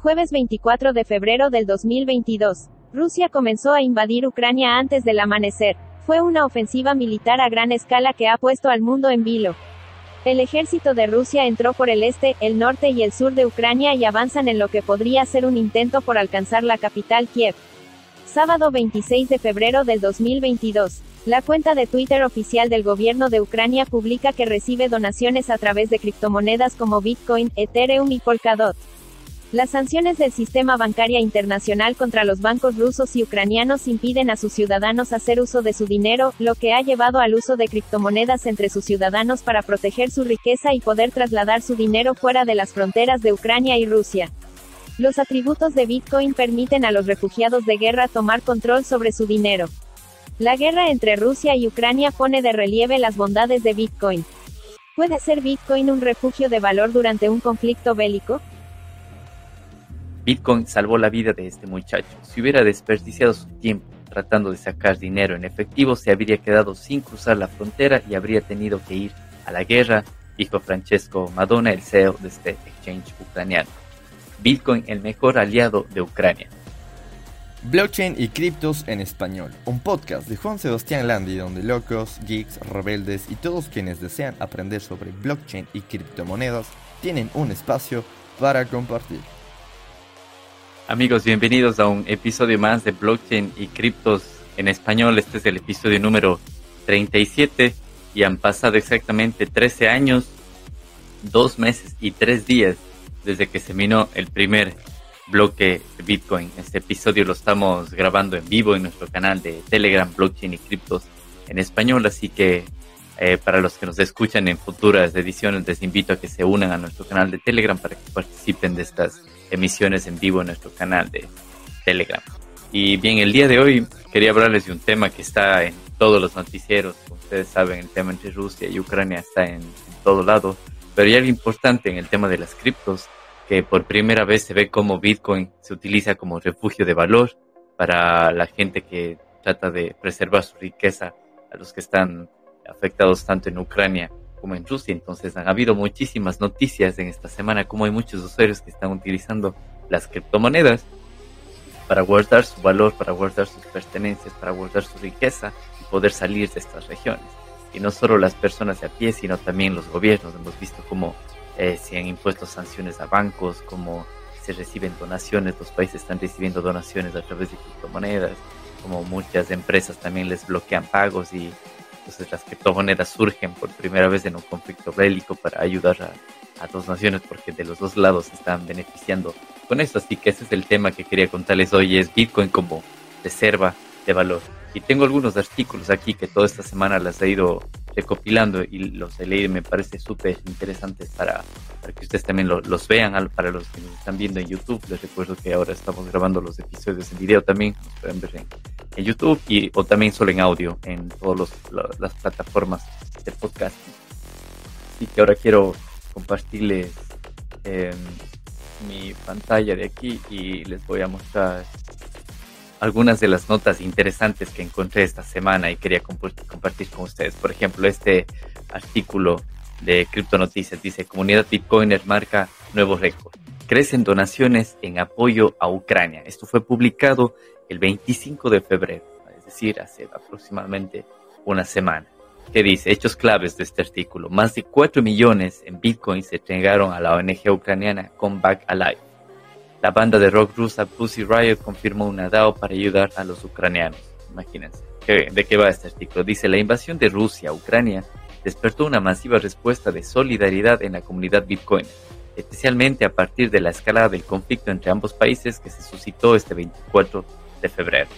Jueves 24 de febrero del 2022. Rusia comenzó a invadir Ucrania antes del amanecer. Fue una ofensiva militar a gran escala que ha puesto al mundo en vilo. El ejército de Rusia entró por el este, el norte y el sur de Ucrania y avanzan en lo que podría ser un intento por alcanzar la capital Kiev. Sábado 26 de febrero del 2022. La cuenta de Twitter oficial del gobierno de Ucrania publica que recibe donaciones a través de criptomonedas como Bitcoin, Ethereum y Polkadot. Las sanciones del sistema bancario internacional contra los bancos rusos y ucranianos impiden a sus ciudadanos hacer uso de su dinero, lo que ha llevado al uso de criptomonedas entre sus ciudadanos para proteger su riqueza y poder trasladar su dinero fuera de las fronteras de Ucrania y Rusia. Los atributos de Bitcoin permiten a los refugiados de guerra tomar control sobre su dinero. La guerra entre Rusia y Ucrania pone de relieve las bondades de Bitcoin. ¿Puede ser Bitcoin un refugio de valor durante un conflicto bélico? Bitcoin salvó la vida de este muchacho. Si hubiera desperdiciado su tiempo tratando de sacar dinero en efectivo, se habría quedado sin cruzar la frontera y habría tenido que ir a la guerra, dijo Francesco Madonna, el CEO de este exchange ucraniano. Bitcoin, el mejor aliado de Ucrania. Blockchain y criptos en español, un podcast de Juan Sebastián Landi donde locos, geeks, rebeldes y todos quienes desean aprender sobre blockchain y criptomonedas tienen un espacio para compartir. Amigos, bienvenidos a un episodio más de Blockchain y Criptos en español. Este es el episodio número 37 y han pasado exactamente 13 años, 2 meses y 3 días desde que se minó el primer bloque de Bitcoin. Este episodio lo estamos grabando en vivo en nuestro canal de Telegram, Blockchain y Criptos en español, así que eh, para los que nos escuchan en futuras ediciones les invito a que se unan a nuestro canal de Telegram para que participen de estas emisiones en vivo en nuestro canal de Telegram. Y bien, el día de hoy quería hablarles de un tema que está en todos los noticieros. Como ustedes saben, el tema entre Rusia y Ucrania está en, todo lado. Pero hay algo importante en el tema de las criptos, que por primera vez se ve como Bitcoin se utiliza como refugio de valor para la gente que trata de preservar su riqueza, a los que están afectados tanto en Ucrania como en Rusia. Entonces han habido muchísimas noticias en esta semana como hay muchos usuarios que están utilizando las criptomonedas para guardar su valor, para guardar sus pertenencias, para guardar su riqueza y poder salir de estas regiones. Y no solo las personas de a pie, sino también los gobiernos. Hemos visto cómo eh, se han impuesto sanciones a bancos, cómo se reciben donaciones, los países están recibiendo donaciones a través de criptomonedas, como muchas empresas también les bloquean pagos y entonces las criptomonedas surgen por primera vez en un conflicto bélico para ayudar a, a dos naciones porque de los dos lados están beneficiando con esto. Así que ese es el tema que quería contarles hoy, es Bitcoin como reserva de valor. Y tengo algunos artículos aquí que toda esta semana las he ido recopilando y los he leído me parece súper interesantes para, para, que ustedes también los vean. Para los que nos están viendo en YouTube, les recuerdo que ahora estamos grabando los episodios en video también, los pueden ver en, YouTube y o también solo en audio en todas las plataformas de podcast. Así que ahora quiero compartirles em, mi pantalla de aquí y les voy a mostrar algunas de las notas interesantes que encontré esta semana y quería compartir con ustedes. Por ejemplo, este artículo de Crypto Noticias dice, comunidad Bitcoiner marca nuevo récord. Crecen donaciones en apoyo a Ucrania. Esto fue publicado el 25 de febrero, es decir, hace aproximadamente una semana. ¿Qué dice? Hechos claves de este artículo. Más de 4 millones en Bitcoin se entregaron a la ONG ucraniana Comeback Alive la banda de rock rusa Pussy Riot confirmó una DAO para ayudar a los ucranianos. Imagínense. ¿De qué va este artículo? Dice, la invasión de Rusia a Ucrania despertó una masiva respuesta de solidaridad en la comunidad Bitcoin, especialmente a partir de la escalada del conflicto entre ambos países que se suscitó este 24 de febrero.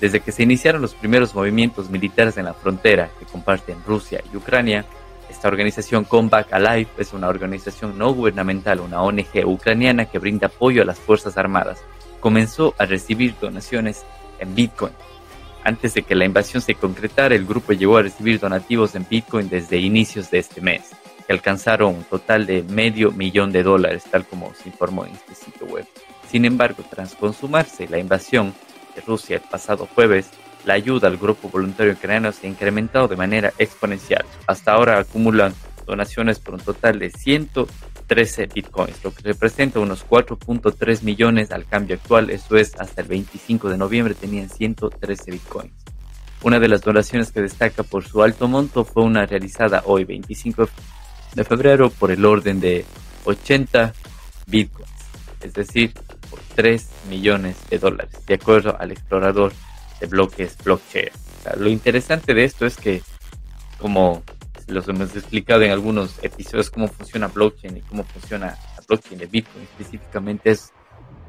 Desde que se iniciaron los primeros movimientos militares en la frontera que comparten Rusia y Ucrania, esta organización Comeback Alive es una organización no gubernamental, una ONG ucraniana que brinda apoyo a las Fuerzas Armadas. Comenzó a recibir donaciones en Bitcoin. Antes de que la invasión se concretara, el grupo llegó a recibir donativos en Bitcoin desde inicios de este mes, que alcanzaron un total de medio millón de dólares, tal como se informó en este sitio web. Sin embargo, tras consumarse la invasión de Rusia el pasado jueves, la ayuda al grupo voluntario ucraniano se ha incrementado de manera exponencial. Hasta ahora acumulan donaciones por un total de 13 bitcoins, lo que representa unos 4.3 millones al cambio actual. Eso es, hasta el 25 de noviembre tenían 113 bitcoins. Una de las donaciones que destaca por su alto monto fue una realizada hoy, 25 de febrero, por el orden de 80 bitcoins, es decir, por 3 millones de dólares, de acuerdo al explorador de bloques blockchain. lo interesante de esto es que, como los hemos explicado en algunos episodios, cómo funciona blockchain y cómo funciona la blockchain de Bitcoin específicamente, es,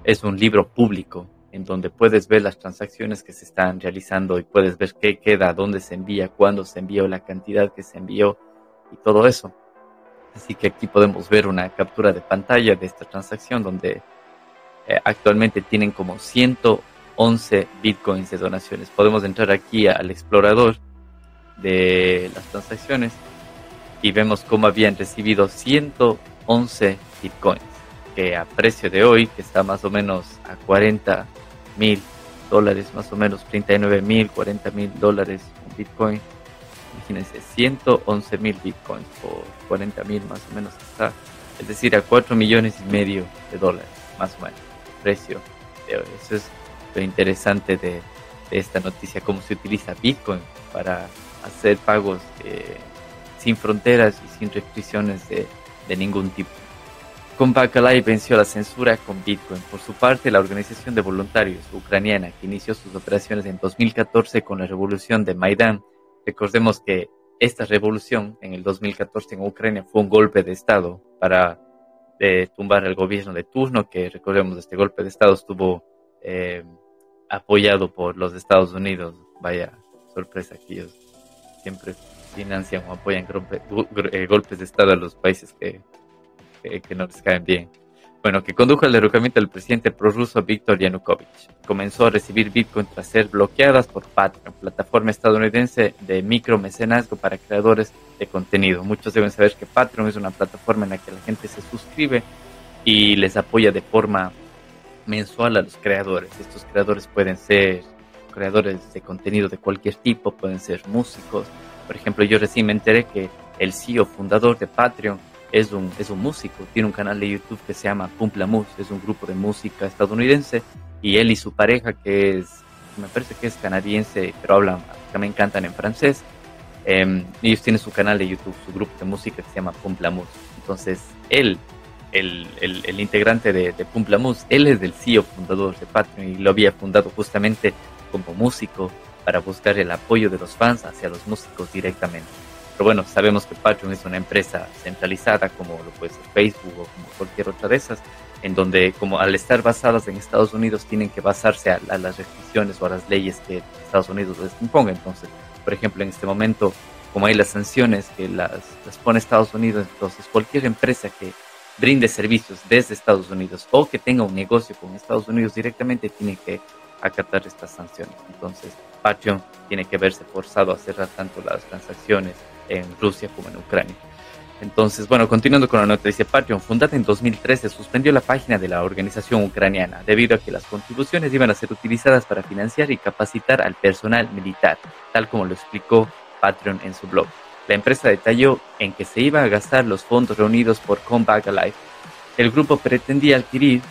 es un libro público en donde puedes ver las transacciones que se están realizando y puedes ver qué queda, dónde se envía, cuándo se envió, la cantidad que se envió y todo eso. Así que aquí podemos ver una captura de pantalla de esta transacción donde eh, actualmente tienen como 111 bitcoins de donaciones. Podemos entrar aquí al explorador de las transacciones y vemos cómo habían recibido 111 bitcoins, que a precio de hoy, que está más o menos a 40 mil dólares, más o menos 39 mil, 40 mil dólares un bitcoin. Imagínense, 111 mil bitcoins por 40 mil más o menos está, es decir, a 4 millones y medio de dólares, más o menos, precio de hoy. Eso es lo interesante de, esta noticia, cómo se utiliza Bitcoin para hacer pagos eh, sin fronteras y sin restricciones de, ningún tipo. Con Bacalay venció la censura con Bitcoin. Por su parte, la organización de voluntarios ucraniana que inició sus operaciones en 2014 con la revolución de Maidán, recordemos que esta revolución en el 2014 en Ucrania fue un golpe de Estado para eh, tumbar el gobierno de turno, que recordemos este golpe de Estado estuvo eh, apoyado por los Estados Unidos. Vaya sorpresa que ellos siempre financian o apoyan eh, golpes de Estado a los países que, que, no les caen bien. Bueno, que condujo al derrocamiento del presidente prorruso Víctor Yanukovych. Comenzó a recibir Bitcoin tras ser bloqueadas por Patreon, plataforma estadounidense de micromecenazgo para creadores de contenido. Muchos deben saber que Patreon es una plataforma en la que la gente se suscribe y les apoya de forma mensual a los creadores. Estos creadores pueden ser creadores de contenido de cualquier tipo, pueden ser músicos. Por ejemplo, yo recién me enteré que el CEO fundador de Patreon es un, es un músico, tiene un canal de YouTube que se llama Pumplamus, es un grupo de música estadounidense, y él y su pareja, que es, me parece que es canadiense, pero hablan, también cantan en francés, eh, ellos tienen su canal de YouTube, su grupo de música que se llama Pumplamus. Entonces, él, el, el, el integrante de, de Pumplamus, él es el CEO fundador de Patreon y lo había fundado justamente como músico para buscar el apoyo de los fans hacia los músicos directamente. Pero bueno, sabemos que Patreon es una empresa centralizada como lo puede ser Facebook o como cualquier otra de esas, en donde como al estar basadas en Estados Unidos tienen que basarse a, las restricciones o a las leyes que Estados Unidos les imponga. Entonces, por ejemplo, en este momento, como hay las sanciones que las, las pone Estados Unidos, entonces cualquier empresa que brinde servicios desde Estados Unidos o que tenga un negocio con Estados Unidos directamente tiene que acatar estas sanciones. Entonces, Patreon tiene que verse forzado a cerrar tanto las transacciones en Rusia como en Ucrania. Entonces, bueno, continuando con la noticia, Patreon, fundada en 2013, suspendió la página de la organización ucraniana debido a que las contribuciones iban a ser utilizadas para financiar y capacitar al personal militar, tal como lo explicó Patreon en su blog. La empresa detalló en que se iban a gastar los fondos reunidos por Comeback Alive. El grupo pretendía adquirir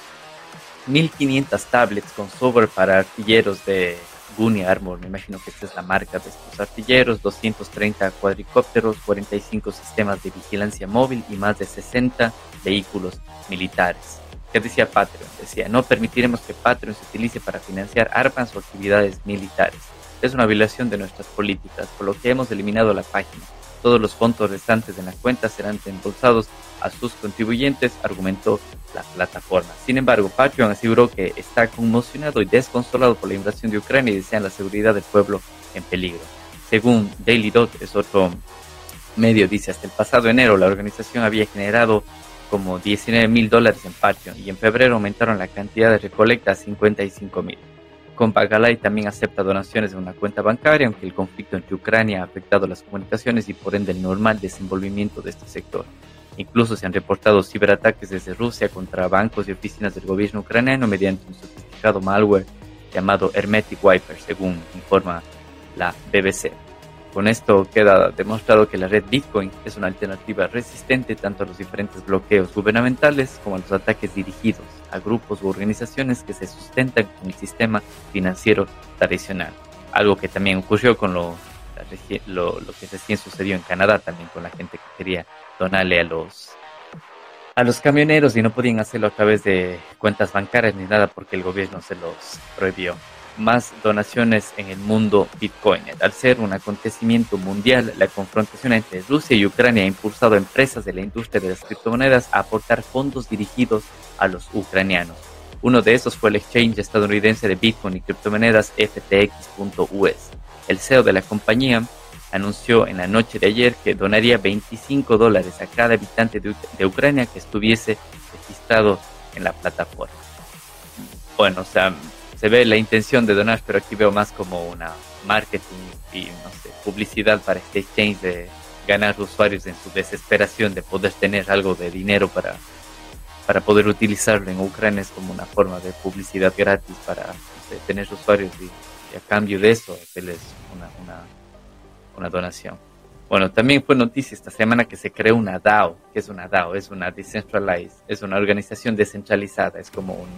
1500 tablets con software para artilleros de Gunny Armor, me imagino que esta es la marca de estos artilleros, 230 cuadricópteros, 45 sistemas de vigilancia móvil y más de 60 vehículos militares. ¿Qué decía Patreon? Decía, no permitiremos que Patreon se utilice para financiar armas o actividades militares. Es una violación de nuestras políticas, por lo que hemos eliminado la página. Todos los fondos restantes en la cuenta serán reembolsados a sus contribuyentes, argumentó la plataforma. Sin embargo, Patreon aseguró que está conmocionado y desconsolado por la invasión de Ucrania y desean la seguridad del pueblo en peligro. Según Daily Dot, es otro medio, dice, hasta el pasado enero la organización había generado como 19 mil dólares en Patreon y en febrero aumentaron la cantidad de recolecta a 55 mil. Compagalay también acepta donaciones de una cuenta bancaria, aunque el conflicto entre Ucrania ha afectado las comunicaciones y por ende el normal desenvolvimiento de este sector. Incluso se han reportado ciberataques desde Rusia contra bancos y oficinas del gobierno ucraniano mediante un sofisticado malware llamado Hermetic Wiper, según informa la BBC. Con esto queda demostrado que la red Bitcoin es una alternativa resistente tanto a los diferentes bloqueos gubernamentales como a los ataques dirigidos a grupos u organizaciones que se sustentan con el sistema financiero tradicional. Algo que también ocurrió con lo, lo, lo que recién sucedió en Canadá también con la gente que quería donarle a los a los camioneros y no podían hacerlo a través de cuentas bancarias ni nada porque el gobierno se los prohibió más donaciones en el mundo Bitcoin. Al ser un acontecimiento mundial, la confrontación entre Rusia y Ucrania ha impulsado a empresas de la industria de las criptomonedas a aportar fondos dirigidos a los ucranianos. Uno de esos fue el exchange estadounidense de Bitcoin y criptomonedas FTX.us. El CEO de la compañía anunció en la noche de ayer que donaría 25 dólares a cada habitante de, de Ucrania que estuviese registrado en la plataforma. Bueno, o sea, se ve la intención de donar, pero aquí veo más como una marketing y no sé, publicidad para este exchange de ganar usuarios en su desesperación de poder tener algo de dinero para, para poder utilizarlo en Ucrania es como una forma de publicidad gratis para tener usuarios y, a cambio de eso hacerles una, una, una donación. Bueno, también fue noticia esta semana que se creó una DAO. que es una DAO? Es una decentralized, es una organización descentralizada, es como un,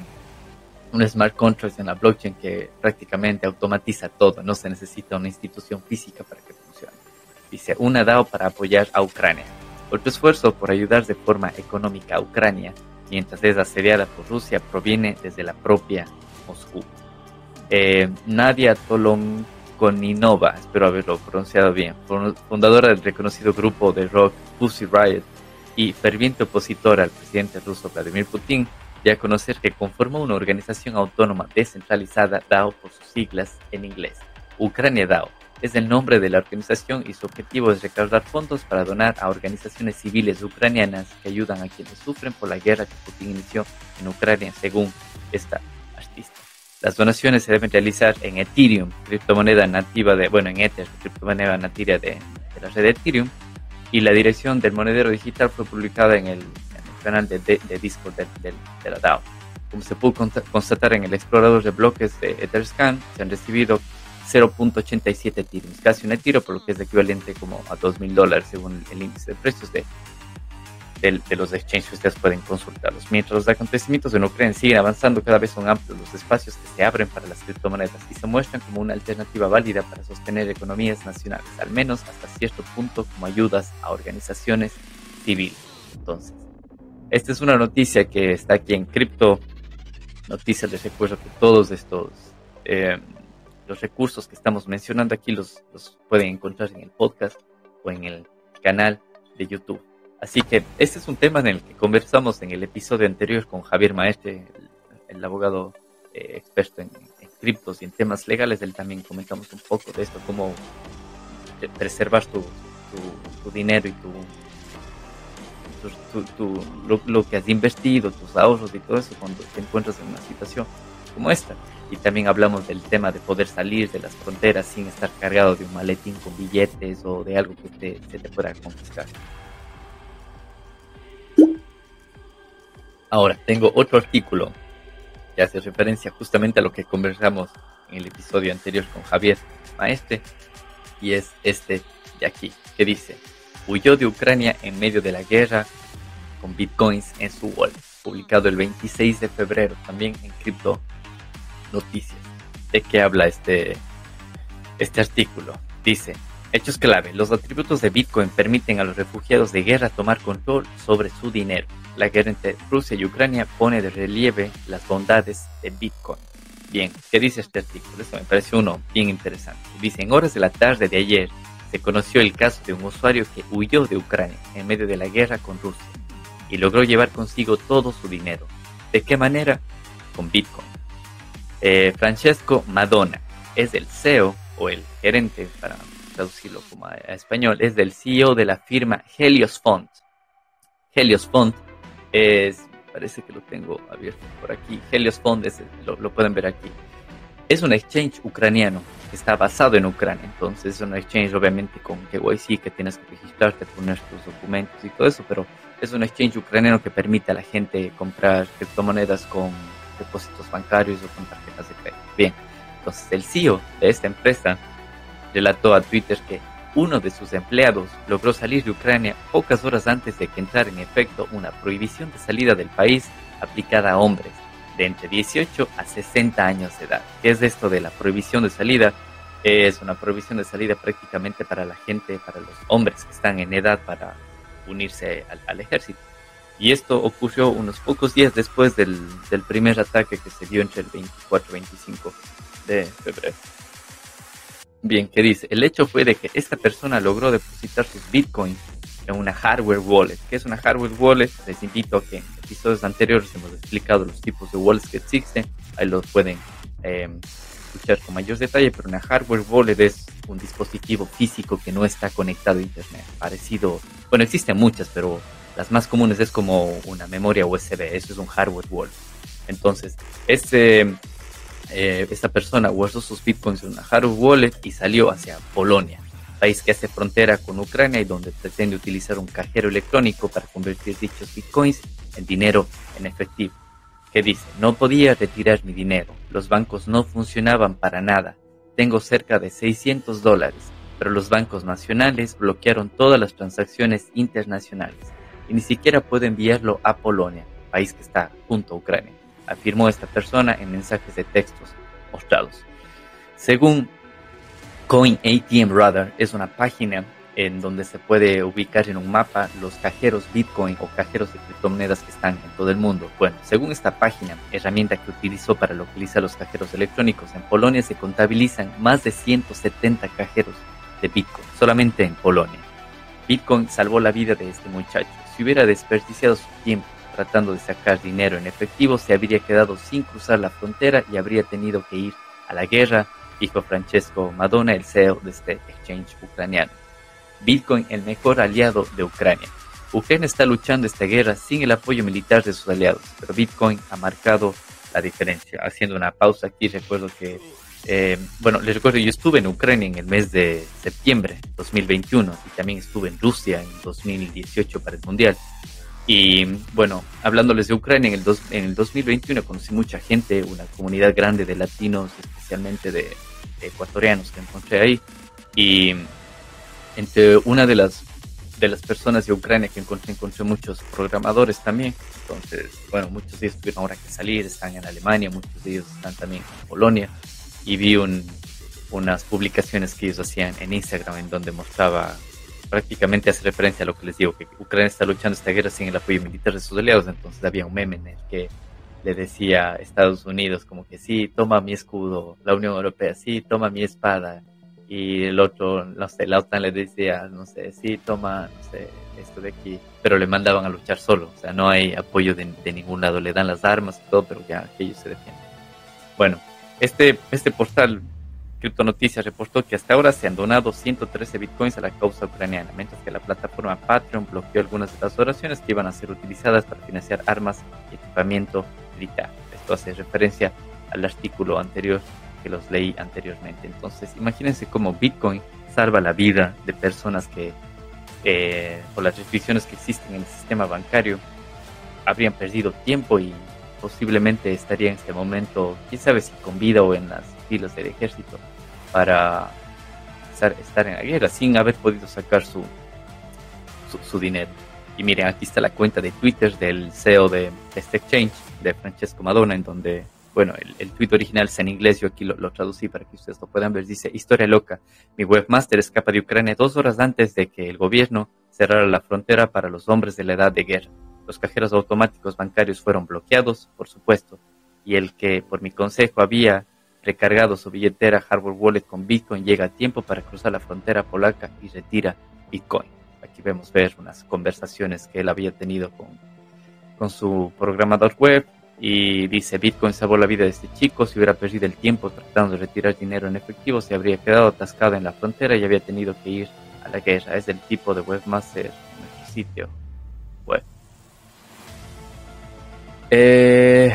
un smart contract en la blockchain que prácticamente automatiza todo, no se necesita una institución física para que funcione. Dice, una DAO para apoyar a Ucrania. Otro esfuerzo por ayudar de forma económica a Ucrania, mientras es asediada por Rusia, proviene desde la propia Moscú. Eh, Nadia Tolonkoninova, espero haberlo pronunciado bien, fundadora del reconocido grupo de rock Pussy Riot y ferviente opositora al presidente ruso Vladimir Putin, ya conocer que conforma una organización autónoma descentralizada DAO por sus siglas en inglés. Ucrania DAO es el nombre de la organización y su objetivo es recaudar fondos para donar a organizaciones civiles ucranianas que ayudan a quienes sufren por la guerra que Putin inició en Ucrania, según esta artista. Las donaciones se deben realizar en Ethereum, criptomoneda nativa de, bueno, en Ether, criptomoneda nativa de, de la red Ethereum, y la dirección del monedero digital fue publicada en el canal de, de, Discord de, la DAO. Como se pudo constatar en el explorador de bloques de Etherscan, se han recibido 0.87 Ethereum, casi un Ethereum, por lo que es equivalente como a 2.000 dólares según el índice de precios de, de, los exchanges ustedes pueden consultarlos. Mientras los acontecimientos en Ucrania siguen avanzando, cada vez son amplios los espacios que se abren para las criptomonedas y se muestran como una alternativa válida para sostener economías nacionales, al menos hasta cierto punto como ayudas a organizaciones civiles. Entonces, esta es una noticia que está aquí en Cripto Noticias. Les recuerdo que todos estos eh, los recursos que estamos mencionando aquí los, pueden encontrar en el podcast o en el canal de YouTube. Así que este es un tema en el que conversamos en el episodio anterior con Javier Maestre, el, abogado eh, experto en, criptos y en temas legales. Él también comentamos un poco de esto, cómo preservar tu dinero y tu tu, lo, que has invertido, tus ahorros y todo eso cuando te encuentras en una situación como esta. Y también hablamos del tema de poder salir de las fronteras sin estar cargado de un maletín con billetes o de algo que te, se te pueda confiscar. Ahora, tengo otro artículo que hace referencia justamente a lo que conversamos en el episodio anterior con Javier Maestre, y es este de aquí, que dice, huyó de Ucrania en medio de la guerra con bitcoins en su wallet, publicado el 26 de febrero, también en Crypto Noticias. ¿De qué habla este, este artículo? Dice, hechos clave, los atributos de Bitcoin permiten a los refugiados de guerra tomar control sobre su dinero. La guerra entre Rusia y Ucrania pone de relieve las bondades de Bitcoin. Bien, ¿qué dice este artículo? Esto me parece uno bien interesante. Dice, en horas de la tarde de ayer, se conoció el caso de un usuario que huyó de Ucrania en medio de la guerra con Rusia y logró llevar consigo todo su dinero. ¿De qué manera? Con Bitcoin. Eh, Francesco Madonna es el CEO o el gerente, para traducirlo como a, español, es del CEO de la firma Helios Fund. Helios Fund es, parece que lo tengo abierto por aquí, Helios Fund lo, lo pueden ver aquí. Es un exchange ucraniano está basado en Ucrania. Entonces es un exchange obviamente con KYC que tienes que registrarte, poner tus documentos y todo eso, pero es un exchange ucraniano que permite a la gente comprar criptomonedas con depósitos bancarios o con tarjetas de crédito. Bien, entonces el CEO de esta empresa relató a Twitter que uno de sus empleados logró salir de Ucrania pocas horas antes de que entrara en efecto una prohibición de salida del país aplicada a hombres entre 18 a 60 años de edad. ¿Qué es esto de la prohibición de salida? Es una prohibición de salida prácticamente para la gente, para los hombres que están en edad para unirse al, ejército. Y esto ocurrió unos pocos días después del, primer ataque que se dio entre el 24 y 25 de febrero. Bien, ¿qué dice? El hecho fue de que esta persona logró depositar sus bitcoins en una hardware wallet. ¿Qué es una hardware wallet? Les invito a que episodios anteriores hemos explicado los tipos de wallets que existen. Ahí los pueden em, escuchar con mayor detalle, pero una hardware wallet es un dispositivo físico que no está conectado a Internet. Parecido, bueno, existen muchas, pero las más comunes es como una memoria USB. Eso es un hardware wallet. Entonces, este eh, esta persona guardó sus bitcoins en una hardware wallet y salió hacia Polonia, país que hace frontera con Ucrania y donde pretende utilizar un cajero electrónico para convertir dichos bitcoins en dinero en efectivo. Que dice, no podía retirar mi dinero, los bancos no funcionaban para nada, tengo cerca de 600 dólares, pero los bancos nacionales bloquearon todas las transacciones internacionales y ni siquiera puedo enviarlo a Polonia, país que está junto a Ucrania afirmó esta persona en mensajes de textos mostrados. Según Coin ATM Radar, es una página en donde se puede ubicar en un mapa los cajeros Bitcoin o cajeros de criptomonedas que están en todo el mundo. Bueno, según esta página, herramienta que utilizó para localizar los cajeros electrónicos, en Polonia se contabilizan más de 170 cajeros de Bitcoin, solamente en Polonia. Bitcoin salvó la vida de este muchacho. Si hubiera desperdiciado su tiempo tratando de sacar dinero en efectivo, se habría quedado sin cruzar la frontera y habría tenido que ir a la guerra, dijo Francesco Madonna, el CEO de este exchange ucraniano. Bitcoin, el mejor aliado de Ucrania. Ucrania está luchando esta guerra sin el apoyo militar de sus aliados, pero Bitcoin ha marcado la diferencia. Haciendo una pausa aquí, recuerdo que, eh, bueno, les recuerdo, yo estuve en Ucrania en el mes de septiembre 2021 y también estuve en Rusia en 2018 para el Mundial. Y bueno, hablándoles de Ucrania, en el, en el 2021 conocí mucha gente, una comunidad grande de latinos, especialmente de, ecuatorianos que encontré ahí. Y entre una de las, de las personas de Ucrania que encontré, encontré muchos programadores también. Entonces, bueno, muchos de ellos tuvieron ahora que salir, están en Alemania, muchos de ellos están también en Polonia. Y vi un, unas publicaciones que ellos hacían en Instagram en donde mostraba prácticamente hace referencia a lo que les digo, que Ucrania está luchando esta guerra sin el apoyo militar de sus aliados, entonces había un meme en el que le decía a Estados Unidos como que sí, toma mi escudo, la Unión Europea, sí, toma mi espada, y el otro, no sé, la OTAN le decía, no sé, sí, toma, no sé, esto de aquí, pero le mandaban a luchar solo, o sea, no hay apoyo de, de ningún lado, le dan las armas y todo, pero ya ellos se defienden. Bueno, este, este portal Noticias reportó que hasta ahora se han donado 113 bitcoins a la causa ucraniana, mientras que la plataforma Patreon bloqueó algunas de las oraciones que iban a ser utilizadas para financiar armas y equipamiento militar. Esto hace referencia al artículo anterior que los leí anteriormente. Entonces, imagínense cómo Bitcoin salva la vida de personas que, eh, por las restricciones que existen en el sistema bancario, habrían perdido tiempo y posiblemente estaría en este momento, quién sabe si con vida o en las filas del ejército, para estar, en la guerra sin haber podido sacar su, su, dinero. Y miren, aquí está la cuenta de Twitter del CEO de este exchange, de Francesco Madonna, en donde, bueno, el, el tweet original es en inglés, yo aquí lo, lo, traducí para que ustedes lo puedan ver. Dice, historia loca, mi webmaster escapa de Ucrania dos horas antes de que el gobierno cerrara la frontera para los hombres de la edad de guerra. Los cajeros automáticos bancarios fueron bloqueados, por supuesto, y el que por mi consejo había recargado su billetera Hardware Wallet con Bitcoin llega a tiempo para cruzar la frontera polaca y retira Bitcoin. Aquí vemos ver unas conversaciones que él había tenido con, con su programador web y dice Bitcoin salvó la vida de este chico, si hubiera perdido el tiempo tratando de retirar dinero en efectivo se habría quedado atascado en la frontera y había tenido que ir a la guerra. Es el tipo de webmaster en nuestro sitio web. Eh,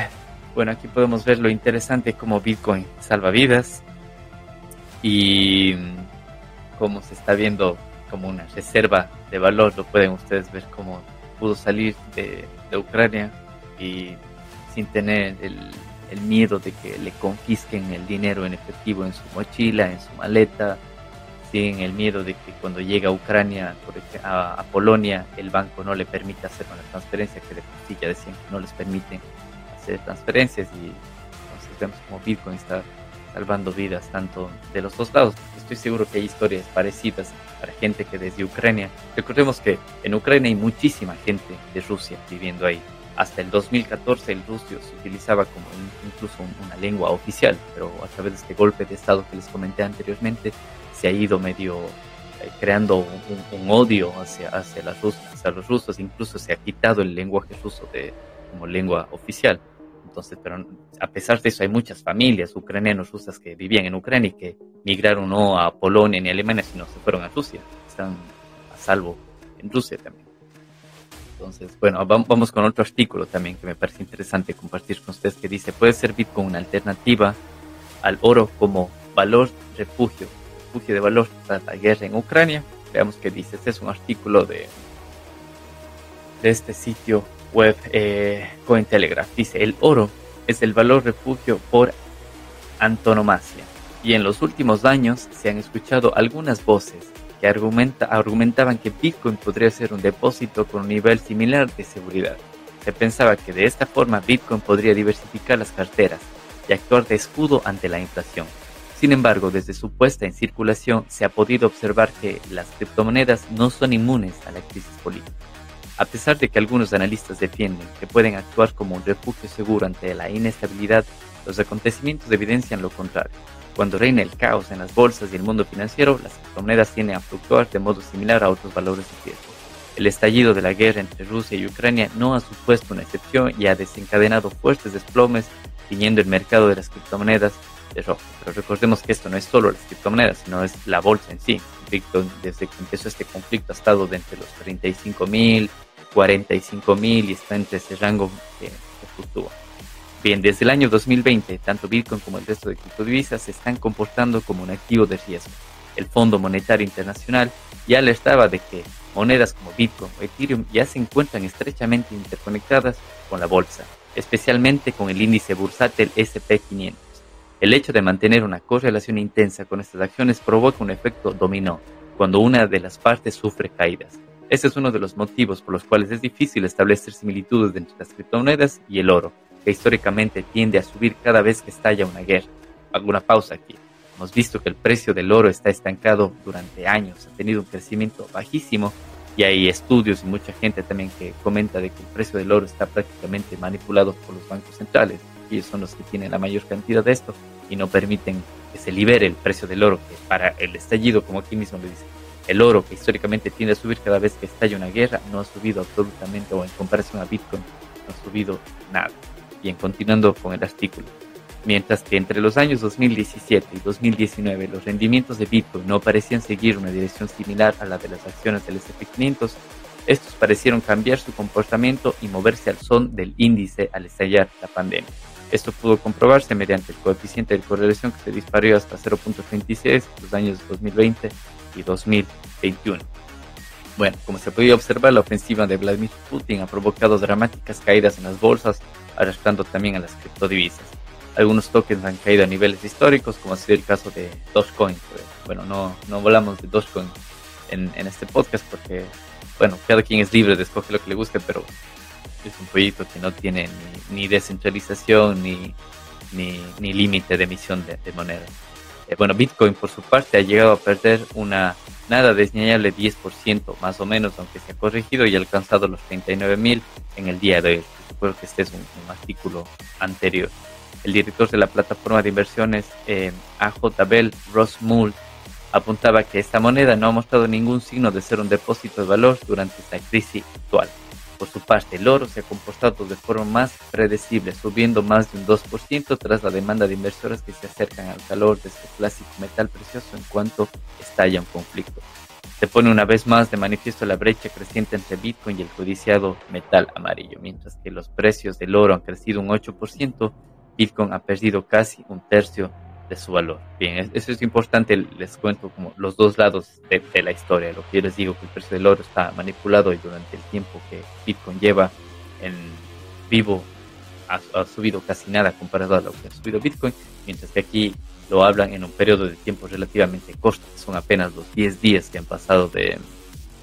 bueno, aquí podemos ver lo interesante como Bitcoin salva vidas y cómo se está viendo como una reserva de valor. Lo pueden ustedes ver cómo pudo salir de, Ucrania y sin tener el, miedo de que le confisquen el dinero en efectivo en su mochila, en su maleta, tienen el miedo de que cuando llega a Ucrania, a, Polonia, el banco no le permita hacer una transferencia, que de ya decían que no les permiten hacer transferencias y entonces vemos como Bitcoin está salvando vidas tanto de los dos lados. Estoy seguro que hay historias parecidas para gente que desde Ucrania. Recordemos que en Ucrania hay muchísima gente de Rusia viviendo ahí. Hasta el 2014 el ruso se utilizaba como incluso una lengua oficial, pero a través de este golpe de Estado que les comenté anteriormente, se ha ido medio eh, creando un, odio hacia, hacia, las hacia los rusos, incluso se ha quitado el lenguaje ruso de, como lengua oficial. Entonces, pero a pesar de eso, hay muchas familias ucranianos rusas que vivían en Ucrania y que migraron no a Polonia ni a Alemania, sino se fueron a Rusia. Están a salvo en Rusia también. Entonces, bueno, vamos con otro artículo también que me parece interesante compartir con ustedes que dice, puede ser Bitcoin una alternativa al oro como valor refugio, refugio de valor tras la guerra en Ucrania. Veamos qué dice. Este es un artículo de, de este sitio web eh, Cointelegraph. Dice, el oro es el valor refugio por antonomasia. Y en los últimos años se han escuchado algunas voces que argumenta, argumentaban que Bitcoin podría ser un depósito con un nivel similar de seguridad. Se pensaba que de esta forma Bitcoin podría diversificar las carteras y actuar de escudo ante la inflación. Sin embargo, desde su puesta en circulación se ha podido observar que las criptomonedas no son inmunes a la crisis política. A pesar de que algunos analistas defienden que pueden actuar como un refugio seguro ante la inestabilidad, los acontecimientos evidencian lo contrario. Cuando reina el caos en las bolsas y el mundo financiero, las criptomonedas tienden a fluctuar de modo similar a otros valores de riesgo. El estallido de la guerra entre Rusia y Ucrania no ha supuesto una excepción y ha desencadenado fuertes desplomes, tiñendo el mercado de las criptomonedas de rojo. Pero recordemos que esto no es solo las criptomonedas, sino es la bolsa en sí. Desde que empezó este conflicto, ha estado entre los 35 mil 45 mil y está entre ese rango que, fluctúa. Bien, desde el año 2020, tanto Bitcoin como el resto de criptodivisas se están comportando como un activo de riesgo. El Fondo Monetario Internacional ya alertaba de que monedas como Bitcoin o Ethereum ya se encuentran estrechamente interconectadas con la bolsa, especialmente con el índice bursátil SP500. El hecho de mantener una correlación intensa con estas acciones provoca un efecto dominó, cuando una de las partes sufre caídas. Este es uno de los motivos por los cuales es difícil establecer similitudes entre las criptomonedas y el oro, que históricamente tiende a subir cada vez que estalla una guerra. Alguna pausa aquí. Hemos visto que el precio del oro está estancado durante años, ha tenido un crecimiento bajísimo y hay estudios y mucha gente también que comenta de que el precio del oro está prácticamente manipulado por los bancos centrales. Ellos son los que tienen la mayor cantidad de esto y no permiten que se libere el precio del oro, que para el estallido, como aquí mismo le dice, el oro, que históricamente tiende a subir cada vez que estalla una guerra, no ha subido absolutamente, o en comparación a Bitcoin, no ha subido nada. Bien, continuando con el artículo. Mientras que entre los años 2017 y 2019 los rendimientos de Bitcoin no parecían seguir una dirección similar a la de las acciones del S&P500, estos parecieron cambiar su comportamiento y moverse al son del índice al estallar la pandemia. Esto pudo comprobarse mediante el coeficiente de correlación que se disparó hasta 0.36 en los años 2020 y 2021. Bueno, como se podía observar, la ofensiva de Vladimir Putin ha provocado dramáticas caídas en las bolsas, arrastrando también a las criptodivisas. Algunos tokens han caído a niveles históricos, como ha sido el caso de Dogecoin. Bueno, no, no volamos de Dogecoin en, en este podcast porque, bueno, cada quien es libre de escoger lo que le guste, pero es un proyecto que no tiene ni, descentralización ni, ni, límite de emisión de, de monedas. Eh, bueno, Bitcoin por su parte ha llegado a perder una nada desdeñable 10% más o menos, aunque se ha corregido y ha alcanzado los 39 mil en el día de hoy. Recuerdo que este es un, artículo anterior. El director de la plataforma de inversiones eh, AJ Bell, Ross Mull, apuntaba que esta moneda no ha mostrado ningún signo de ser un depósito de valor durante esta crisis actual. Por su parte, el oro se ha comportado de forma más predecible, subiendo más de un 2% tras la demanda de inversores que se acercan al calor de este clásico metal precioso en cuanto estalla un conflicto. Se pone una vez más de manifiesto la brecha creciente entre Bitcoin y el codiciado metal amarillo. Mientras que los precios del oro han crecido un 8%, Bitcoin ha perdido casi un tercio de su valor. Bien, eso es importante, les cuento como los dos lados de, la historia. Lo que yo les digo, que el precio del oro está manipulado y durante el tiempo que Bitcoin lleva en vivo ha, subido casi nada comparado a lo que ha subido Bitcoin, mientras que aquí lo hablan en un periodo de tiempo relativamente corto, son apenas los 10 días que han pasado de,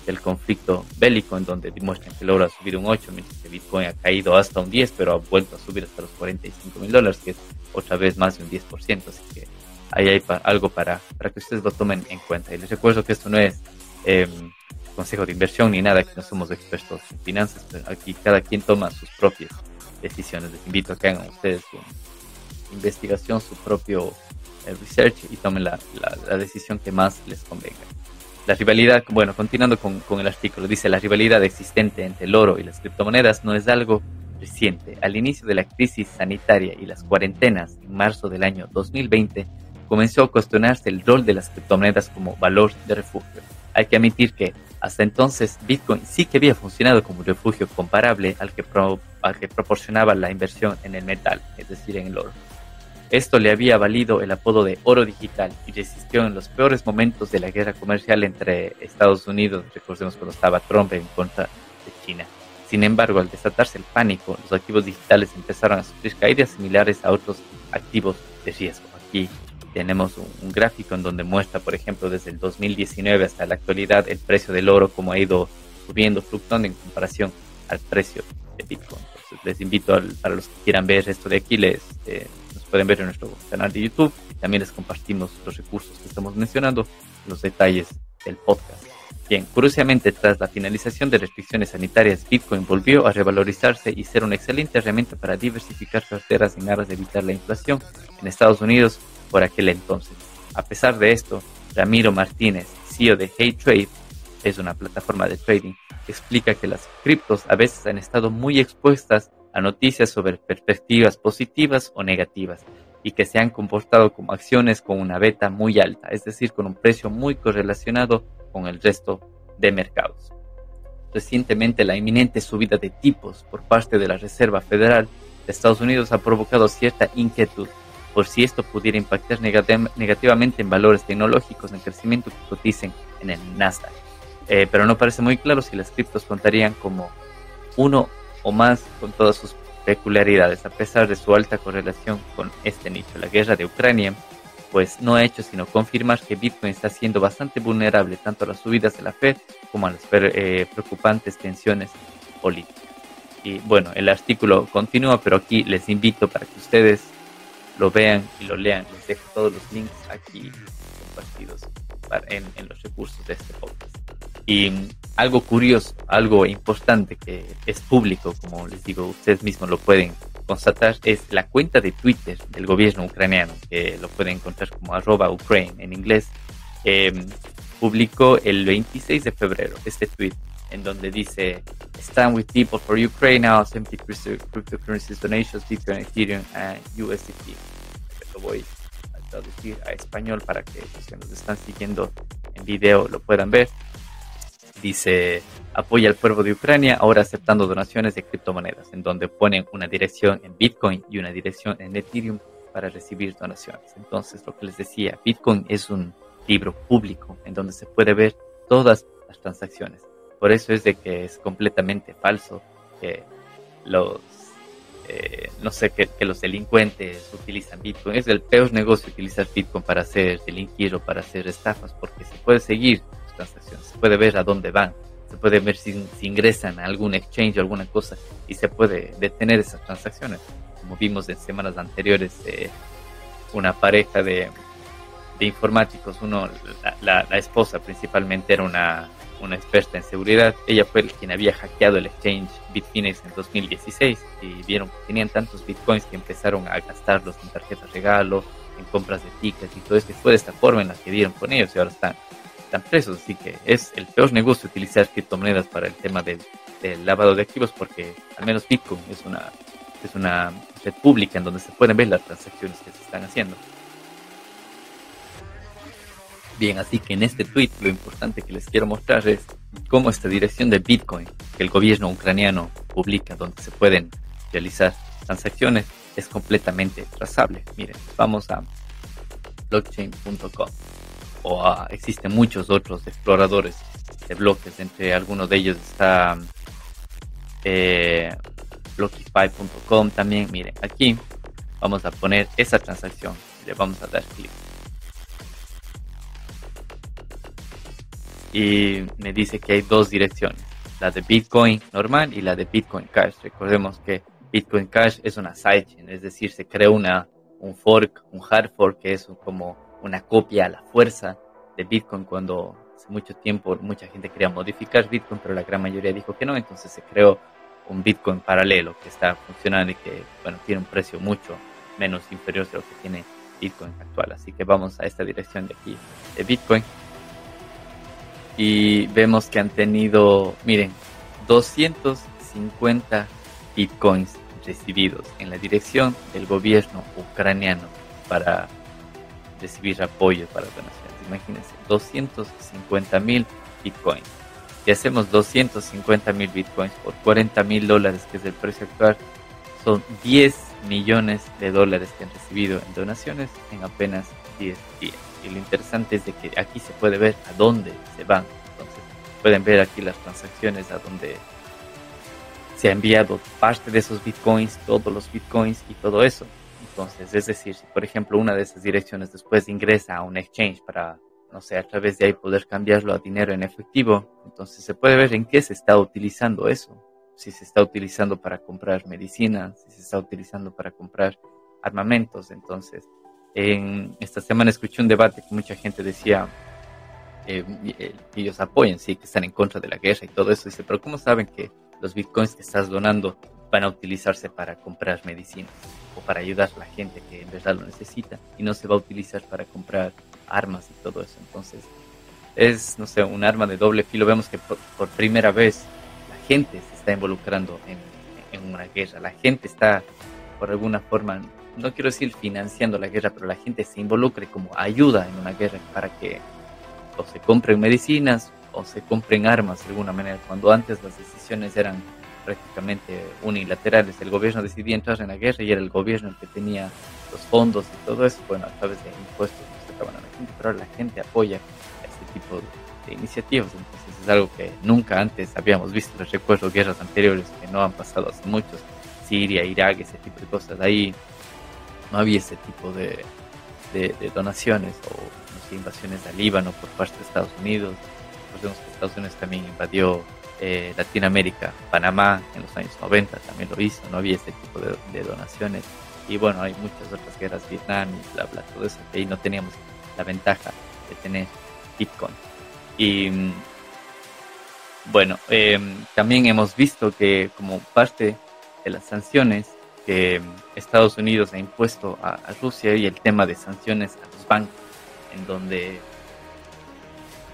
del conflicto bélico, en donde demuestran que el oro ha subido un 8, mientras que Bitcoin ha caído hasta un 10, pero ha vuelto a subir hasta los 45 mil dólares, que es otra vez más de un 10%, así que ahí hay algo para, para que ustedes lo tomen en cuenta. Y les recuerdo que esto no es eh, consejo de inversión ni nada, que no somos expertos en finanzas, pero aquí cada quien toma sus propias decisiones. Les invito a que hagan ustedes su investigación, su propio eh, research y tomen la, la, decisión que más les convenga. La rivalidad, bueno, continuando con, con, el artículo, dice la rivalidad existente entre el oro y las criptomonedas no es algo reciente. Al inicio de la crisis sanitaria y las cuarentenas en marzo del año 2020, comenzó a cuestionarse el rol de las criptomonedas como valor de refugio. Hay que admitir que hasta entonces Bitcoin sí que había funcionado como un refugio comparable al que, al que proporcionaba la inversión en el metal, es decir, en el oro. Esto le había valido el apodo de oro digital y resistió en los peores momentos de la guerra comercial entre Estados Unidos, recordemos cuando estaba Trump en contra de China. Sin embargo, al desatarse el pánico, los activos digitales empezaron a sufrir caídas similares a otros activos de riesgo. Aquí tenemos un, gráfico en donde muestra, por ejemplo, desde el 2019 hasta la actualidad el precio del oro, como ha ido subiendo, fluctuando en comparación al precio de Bitcoin. Entonces, les invito para los que quieran ver esto de aquí, les, eh, nos pueden ver en nuestro canal de YouTube también les compartimos los recursos que estamos mencionando, los detalles del podcast. Bien, curiosamente, tras la finalización de restricciones sanitarias, Bitcoin volvió a revalorizarse y ser una excelente herramienta para diversificar carteras en aras de evitar la inflación en Estados Unidos por aquel entonces. A pesar de esto, Ramiro Martínez, CEO de Hey Trade, es una plataforma de trading, explica que las criptos a veces han estado muy expuestas a noticias sobre perspectivas positivas o negativas y que se han comportado como acciones con una beta muy alta, es decir, con un precio muy correlacionado con el resto de mercados. Recientemente, la inminente subida de tipos por parte de la Reserva Federal de Estados Unidos ha provocado cierta inquietud por si esto pudiera impactar negativamente en valores tecnológicos en crecimiento que coticen en el Nasdaq. Eh, pero no parece muy claro si las criptos contarían como uno o más con todas sus peculiaridades, a pesar de su alta correlación con este nicho. La guerra de Ucrania pues no ha hecho sino confirmar que Bitcoin está siendo bastante vulnerable tanto a las subidas de la Fed como a las eh, preocupantes tensiones políticas. Y bueno, el artículo continúa, pero aquí les invito para que ustedes lo vean y lo lean. Les dejo todos los links aquí compartidos en, en los recursos de este podcast. Y algo curioso, algo importante que es público, como les digo, ustedes mismos lo pueden constatar, es la cuenta de Twitter del gobierno ucraniano, que lo pueden encontrar como arroba Ukraine en inglés, em, publicó el 26 de febrero este tweet en donde dice Stand with people for Ukraine now, 70 cryptocurrencies donations, Bitcoin, Ethereum and USDT. Lo voy a traducir a español para que los que nos están siguiendo en video lo puedan ver. Dice, apoya al pueblo de Ucrania, ahora aceptando donaciones de criptomonedas, en donde ponen una dirección en Bitcoin y una dirección en Ethereum para recibir donaciones. Entonces, lo que les decía, Bitcoin es un libro público en donde se puede ver todas las transacciones. Por eso es de que es completamente falso que los, eh, no sé, que, los delincuentes utilizan Bitcoin. Es el peor negocio utilizar Bitcoin para hacer delinquir o para hacer estafas, porque se puede seguir transacciones, se puede ver a dónde van, se puede ver si, ingresan a algún exchange o alguna cosa y se puede detener esas transacciones. Como vimos en semanas anteriores, eh, una pareja de, informáticos, uno, la, la esposa principalmente era una una experta en seguridad. Ella fue quien había hackeado el exchange Bitfinex en 2016 y vieron que tenían tantos bitcoins que empezaron a gastarlos en tarjetas regalo, en compras de tickets y todo esto. Fue de esta forma en la que dieron con ellos y ahora están, están presos. Así que es el peor negocio utilizar criptomonedas para el tema del, del lavado de activos porque al menos Bitcoin es una, es una red pública en donde se pueden ver las transacciones que se están haciendo. Bien, así que en este tweet lo importante que les quiero mostrar es cómo esta dirección de Bitcoin que el gobierno ucraniano publica, donde se pueden realizar transacciones, es completamente trazable. Miren, vamos a blockchain.com o existen muchos otros exploradores de bloques, entre algunos de ellos está eh, blockify.com también. Miren, aquí vamos a poner esa transacción. Le vamos a dar clic. Y me dice que hay dos direcciones. La de Bitcoin normal y la de Bitcoin Cash. Recordemos que Bitcoin Cash es una sidechain, es decir, se crea una, un fork, un hard fork, que es como una copia a la fuerza de Bitcoin cuando hace mucho tiempo mucha gente quería modificar Bitcoin, pero la gran mayoría dijo que no, entonces se creó un Bitcoin paralelo que está funcionando y que, bueno, tiene un precio mucho menos inferior de lo que tiene Bitcoin actual. Así que vamos a esta dirección de aquí de Bitcoin y vemos que han tenido, miren, 250 Bitcoins recibidos en la dirección del gobierno ucraniano para recibir apoyo para donaciones. Imagínense, 250 mil bitcoins. Si hacemos 250 mil bitcoins por 40 mil dólares, que es el precio actual, son 10 millones de dólares que han recibido en donaciones en apenas 10 días. Y lo interesante es de que aquí se puede ver a dónde se van. Entonces, pueden ver aquí las transacciones a dónde se ha enviado parte de esos bitcoins, todos los bitcoins y todo eso. Entonces, es decir, si por ejemplo una de esas direcciones después ingresa a un exchange para, no sé, a través de ahí poder cambiarlo a dinero en efectivo, entonces se puede ver en qué se está utilizando eso. Si se está utilizando para comprar medicinas, si se está utilizando para comprar armamentos. Entonces, en esta semana escuché un debate que mucha gente decía, eh, eh, ellos apoyan, sí, que están en contra de la guerra y todo eso. Dice, pero ¿cómo saben que los bitcoins que estás donando van a utilizarse para comprar medicinas o para ayudar a la gente que en verdad lo necesita y no se va a utilizar para comprar armas y todo eso. Entonces, es, no sé, un arma de doble filo. Vemos que por, primera vez la gente se está involucrando en, en, una guerra. La gente está, por alguna forma, no quiero decir financiando la guerra, pero la gente se involucre como ayuda en una guerra para que o se compren medicinas o se compren armas de alguna manera, cuando antes las decisiones eran prácticamente unilaterales. El gobierno decidía entrar en la guerra y era el gobierno el que tenía los fondos y todo eso, bueno, a través de impuestos que se acaban a la gente, pero ahora la gente apoya este tipo de, iniciativas, entonces es algo que nunca antes habíamos visto. Les recuerdo guerras anteriores que no han pasado hace muchos, Siria, Irak, ese tipo de cosas. Ahí no había ese tipo de, de, donaciones o invasiones al Líbano por parte de Estados Unidos Recordemos que Estados Unidos también invadió eh, Latinoamérica, Panamá en los años 90 también lo hizo, no había este tipo de, donaciones. Y bueno, hay muchas otras guerras, Vietnam y bla, bla, todo eso, ahí no teníamos la ventaja de tener Bitcoin. Y mm, bueno, em, también hemos visto que como parte de las sanciones que Estados Unidos ha impuesto a Rusia y el tema de sanciones a los bancos, en donde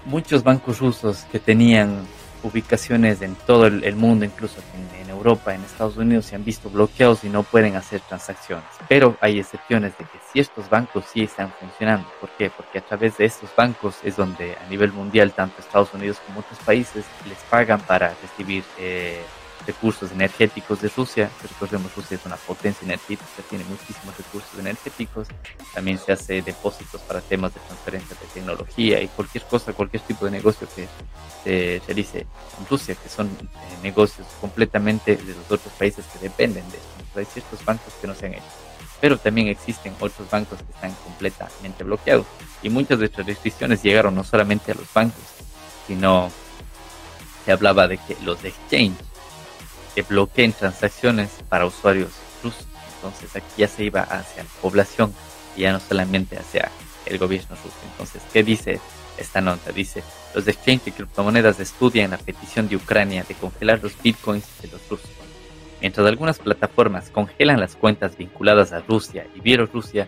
muchos bancos rusos que tenían ubicaciones en todo el, mundo, incluso en, Europa, en Estados Unidos, se han visto bloqueados y no pueden hacer transacciones. Pero hay excepciones de que ciertos bancos sí están funcionando. ¿Por qué? Porque a través de estos bancos es donde a nivel mundial, tanto Estados Unidos como otros países, les pagan para recibir eh, recursos energéticos de Rusia. Recordemos, Rusia es una potencia energética, tiene muchísimos recursos energéticos. También se hace depósitos para temas de transferencia de tecnología y cualquier cosa, cualquier tipo de negocio que se realice en Rusia, que son eh, negocios completamente de los otros países que dependen de esto. hay ciertos bancos que no se han hecho. Pero también existen otros bancos que están completamente bloqueados. Y muchas de estas restricciones llegaron no solamente a los bancos, sino se hablaba de que los exchanges que bloqueen transacciones para usuarios rusos. Entonces aquí ya se iba hacia la población y ya no solamente hacia el gobierno ruso. Entonces, ¿qué dice esta nota? Dice, los exchanges de criptomonedas estudian la petición de Ucrania de congelar los bitcoins de los rusos. Mientras algunas plataformas congelan las cuentas vinculadas a Rusia y Bielorrusia,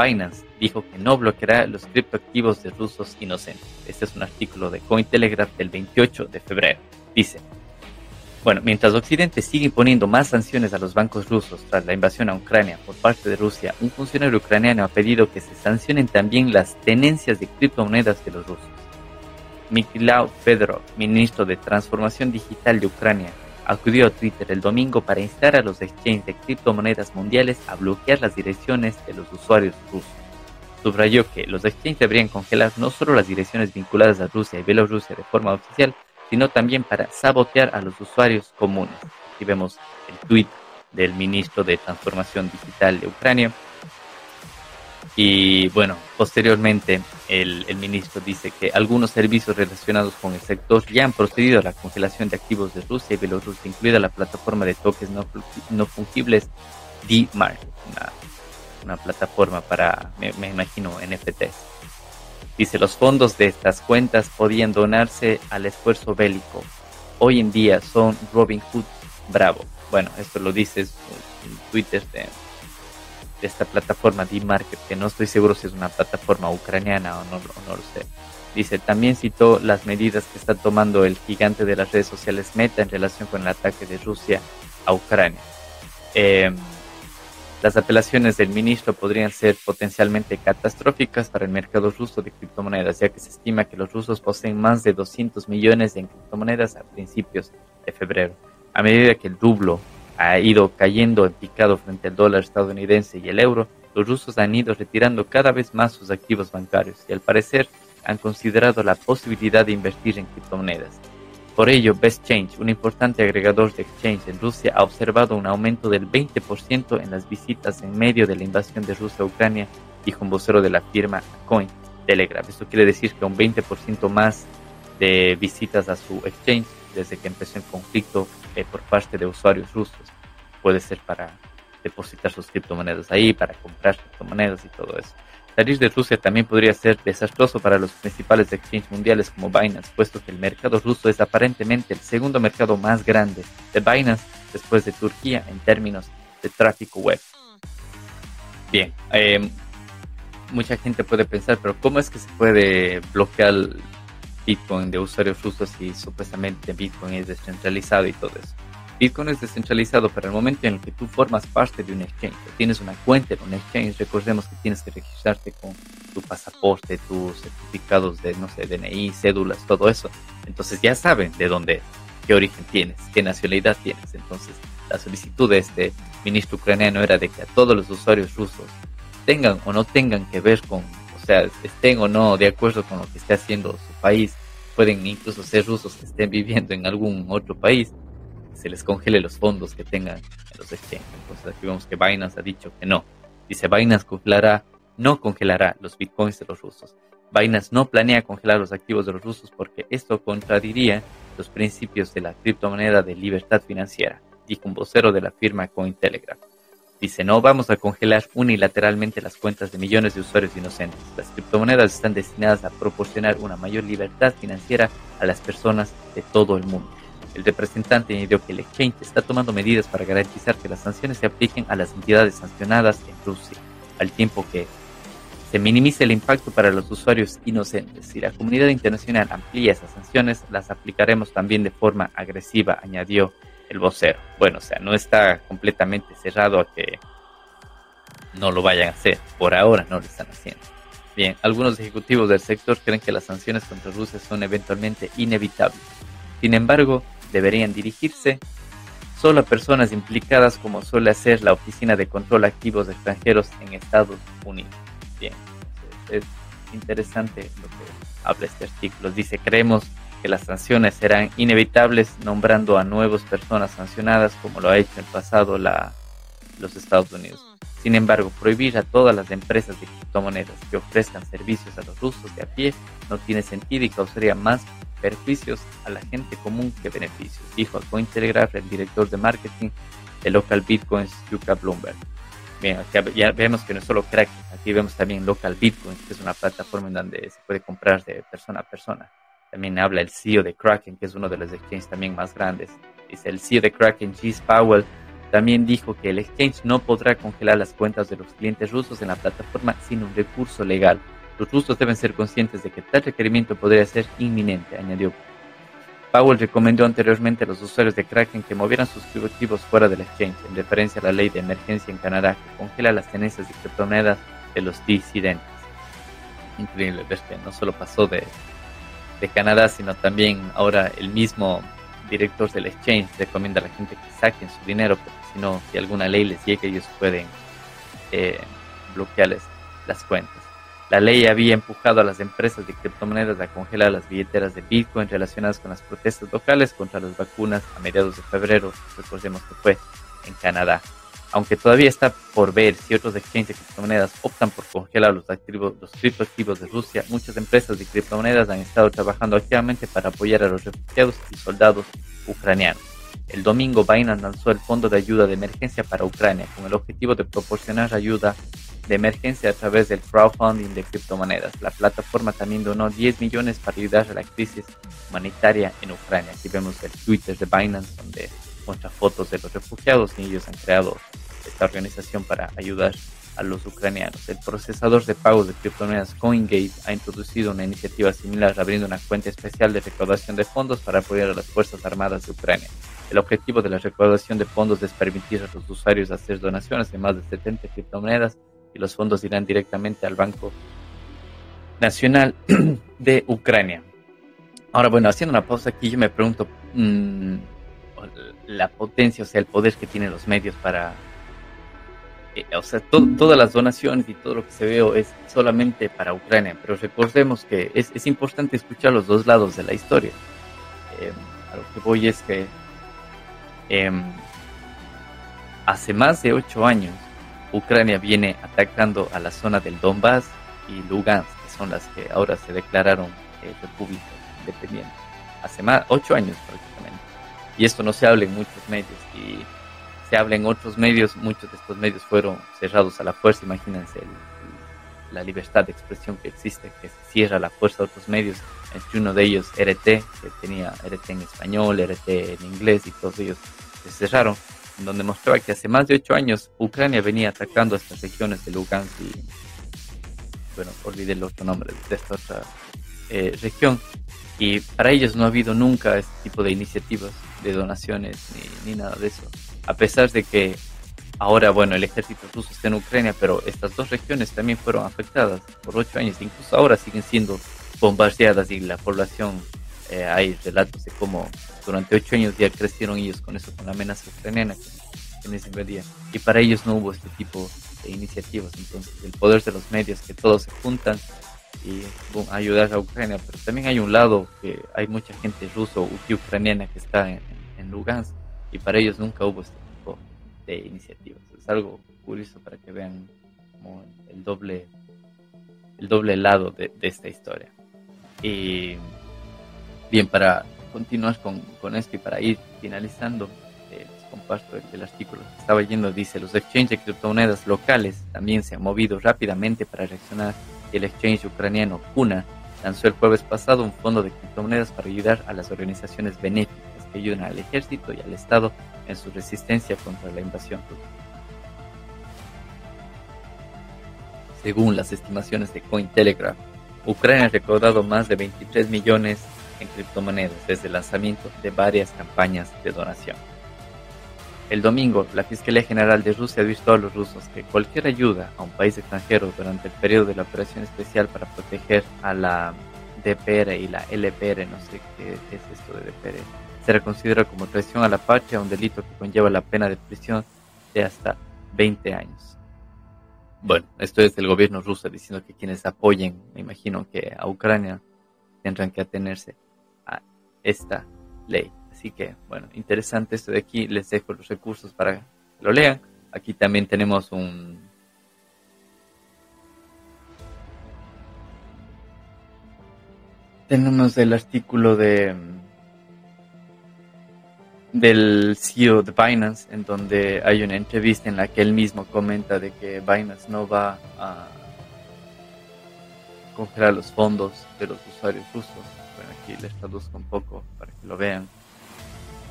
Binance dijo que no bloqueará los criptoactivos de rusos inocentes. Este es un artículo de Cointelegraph del 28 de febrero. Dice, bueno, mientras Occidente sigue imponiendo más sanciones a los bancos rusos tras la invasión a Ucrania por parte de Rusia, un funcionario ucraniano ha pedido que se sancionen también las tenencias de criptomonedas de los rusos. Mikhail Fedorov, ministro de Transformación Digital de Ucrania, acudió a Twitter el domingo para instar a los exchanges de criptomonedas mundiales a bloquear las direcciones de los usuarios rusos. Subrayó que los exchanges deberían congelar no solo las direcciones vinculadas a Rusia y Bielorrusia de forma oficial, sino también para sabotear a los usuarios comunes. Aquí vemos el tweet del ministro de Transformación Digital de Ucrania. Y bueno, posteriormente el, el, ministro dice que algunos servicios relacionados con el sector ya han procedido a la congelación de activos de Rusia y Bielorrusia, incluida la plataforma de toques no, no fungibles D-Market, una, una, plataforma para, me, me imagino, NFTs. Dice, los fondos de estas cuentas podían donarse al esfuerzo bélico. Hoy en día son Robin Hood Bravo. Bueno, esto lo dice en Twitter de, esta plataforma D-Market, que no estoy seguro si es una plataforma ucraniana o no, no lo sé. Dice, también citó las medidas que está tomando el gigante de las redes sociales Meta en relación con el ataque de Rusia a Ucrania. Eh, las apelaciones del ministro podrían ser potencialmente catastróficas para el mercado ruso de criptomonedas, ya que se estima que los rusos poseen más de 200 millones en criptomonedas a principios de febrero. A medida que el rublo ha ido cayendo en picado frente al dólar estadounidense y el euro, los rusos han ido retirando cada vez más sus activos bancarios y al parecer han considerado la posibilidad de invertir en criptomonedas. Por ello, Best Change, un importante agregador de exchange en Rusia, ha observado un aumento del 20% en las visitas en medio de la invasión de Rusia a Ucrania, dijo un vocero de la firma Coin Telegraph. Esto quiere decir que un 20% más de visitas a su exchange desde que empezó el conflicto eh, por parte de usuarios rusos. Puede ser para depositar sus criptomonedas ahí, para comprar criptomonedas y todo eso. Salir de Rusia también podría ser desastroso para los principales exchanges mundiales como Binance, puesto que el mercado ruso es aparentemente el segundo mercado más grande de Binance después de Turquía en términos de tráfico web. Bien, eh, mucha gente puede pensar, pero ¿cómo es que se puede bloquear Bitcoin de usuarios rusos y supuestamente Bitcoin es descentralizado y todo eso? Bitcoin es descentralizado, pero el momento en el que tú formas parte de un exchange, tienes una cuenta en un exchange, recordemos que tienes que registrarte con tu pasaporte, tus certificados de, no sé, DNI, cédulas, todo eso. Entonces ya saben de dónde, qué origen tienes, qué nacionalidad tienes. Entonces la solicitud de este ministro ucraniano era de que a todos los usuarios rusos tengan o no tengan que ver con, o sea, estén o no de acuerdo con lo que esté haciendo su país, pueden incluso ser rusos que estén viviendo en algún otro país, se les congele los fondos que tengan en los exchanges. Entonces aquí vemos que Binance ha dicho que no. Dice Binance congelará, no congelará los bitcoins de los rusos. Binance no planea congelar los activos de los rusos porque esto contradiría los principios de la criptomoneda de libertad financiera, dijo un vocero de la firma Cointelegraph. Dice, no vamos a congelar unilateralmente las cuentas de millones de usuarios inocentes. Las criptomonedas están destinadas a proporcionar una mayor libertad financiera a las personas de todo el mundo. El representante añadió que el exchange está tomando medidas para garantizar que las sanciones se apliquen a las entidades sancionadas en Rusia, al tiempo que se minimice el impacto para los usuarios inocentes. Si la comunidad internacional amplía esas sanciones, las aplicaremos también de forma agresiva, añadió el vocero. Bueno, o sea, no está completamente cerrado a que no lo vayan a hacer. Por ahora no lo están haciendo. Bien, algunos ejecutivos del sector creen que las sanciones contra Rusia son eventualmente inevitables. Sin embargo, deberían dirigirse solo a personas implicadas como suele hacer la Oficina de Control Activos Extranjeros en Estados Unidos. Bien, es interesante lo que habla este artículo. Dice, creemos que las sanciones serán inevitables nombrando a nuevas personas sancionadas como lo ha hecho en el pasado la, los Estados Unidos. Sin embargo, prohibir a todas las empresas de criptomonedas que ofrezcan servicios a los rusos de a pie no tiene sentido y causaría más perjuicios a la gente común que beneficios, dijo a Cointelegraph el director de marketing de Local Bitcoins, Yuka Bloomberg. Bien, ya vemos que no es solo Kraken, aquí vemos también Local Bitcoins, que es una plataforma en donde se puede comprar de persona a persona. También habla el CEO de Kraken, que es uno de los exchanges también más grandes. Dice el CEO de Kraken, Gis Powell, también dijo que el exchange no podrá congelar las cuentas de los clientes rusos en la plataforma sin un recurso legal los rusos deben ser conscientes de que tal requerimiento podría ser inminente, añadió. Powell recomendó anteriormente a los usuarios de Kraken que movieran sus activos fuera del exchange, en referencia a la ley de emergencia en Canadá que congela las tenencias de criptomonedas de los disidentes. Increíble ver que no solo pasó de, de Canadá, sino también ahora el mismo director del exchange recomienda a la gente que saquen su dinero, porque si no, si alguna ley les llega, ellos pueden eh, bloquearles las cuentas. La ley había empujado a las empresas de criptomonedas a congelar las billeteras de Bitcoin relacionadas con las protestas locales contra las vacunas a mediados de febrero. Recordemos que fue en Canadá. Aunque todavía está por ver si otros exchanges de criptomonedas optan por congelar los, activos, los criptoactivos de Rusia, muchas empresas de criptomonedas han estado trabajando activamente para apoyar a los refugiados y soldados ucranianos. El domingo Binance lanzó el Fondo de Ayuda de Emergencia para Ucrania con el objetivo de proporcionar ayuda de emergencia a través del crowdfunding de criptomonedas. La plataforma también donó 10 millones para ayudar a la crisis humanitaria en Ucrania. Aquí vemos el Twitter de Binance donde muestra fotos de los refugiados y ellos han creado esta organización para ayudar a los ucranianos. El procesador de pagos de criptomonedas CoinGate ha introducido una iniciativa similar abriendo una cuenta especial de recaudación de fondos para apoyar a las Fuerzas Armadas de Ucrania. El objetivo de la recaudación de fondos es permitir a los usuarios hacer donaciones de más de 70 criptomonedas y los fondos irán directamente al Banco Nacional de Ucrania. Ahora, bueno, haciendo una pausa aquí, yo me pregunto mm, la potencia, o sea, el poder que tienen los medios para... Eh, o sea, todas las donaciones y todo lo que se ve es solamente para Ucrania, pero recordemos que es, es importante escuchar los dos lados de la historia. Eh, a lo que voy es que em, hace más de ocho años Ucrania viene atacando a la zona del Donbass y Lugansk, que son las que ahora se declararon eh, repúblicas independientes. Hace más ocho años prácticamente. Y esto no se habla en muchos medios. Y se habla en otros medios, muchos de estos medios fueron cerrados a la fuerza. Imagínense la libertad de expresión que existe, que se cierra la fuerza a otros medios. Entre uno de ellos, RT, que tenía RT en español, RT en inglés, y todos ellos se cerraron donde mostraba que hace más de ocho años Ucrania venía atacando estas regiones de Lugansk y, bueno, olvidé el otro nombre de esta otra eh, región. Y para ellos no ha habido nunca este tipo de iniciativas de donaciones ni, ni nada de eso. A pesar de que ahora, bueno, el ejército ruso está en Ucrania, pero estas dos regiones también fueron afectadas por ocho años. Incluso ahora siguen siendo bombardeadas y la población eh, hay relatos de cómo durante ocho años ya crecieron ellos con eso, con la amenaza ucraniana que, les invadía. Y para ellos no hubo este tipo de iniciativas. Entonces, el poder de los medios, que todos se juntan y ayudar a Ucrania. Pero también hay un lado que hay mucha gente ruso y ucraniana que está en, en Lugansk y para ellos nunca hubo este tipo de iniciativas. Es algo curioso para que vean como el doble, el doble lado de, de esta historia. Y Bien, para continuar con, con esto y para ir finalizando, eh, comparto el, artículo que estaba yendo. Dice, los exchanges de criptomonedas locales también se han movido rápidamente para reaccionar. El exchange ucraniano Kuna lanzó el jueves pasado un fondo de criptomonedas para ayudar a las organizaciones benéficas que ayudan al ejército y al Estado en su resistencia contra la invasión rusa. Según las estimaciones de Cointelegraph, Ucrania ha recaudado más de 23 millones en criptomonedas desde el lanzamiento de varias campañas de donación. El domingo, la Fiscalía General de Rusia advirtió a los rusos que cualquier ayuda a un país extranjero durante el periodo de la operación especial para proteger a la DPR y la LPR, no sé qué es esto de DPR, será considerado como traición a la patria, un delito que conlleva la pena de prisión de hasta 20 años. Bueno, esto es del gobierno ruso diciendo que quienes apoyen, me imagino que a Ucrania, tendrán que atenerse esta ley. Así que, bueno, interesante esto de aquí. Les dejo los recursos para que lo lean. Aquí también tenemos un... Tenemos el artículo de del CEO de Binance, en donde hay una entrevista en la que él mismo comenta de que Binance no va a congelar los fondos de los usuarios rusos aquí les traduzco un poco para que lo vean.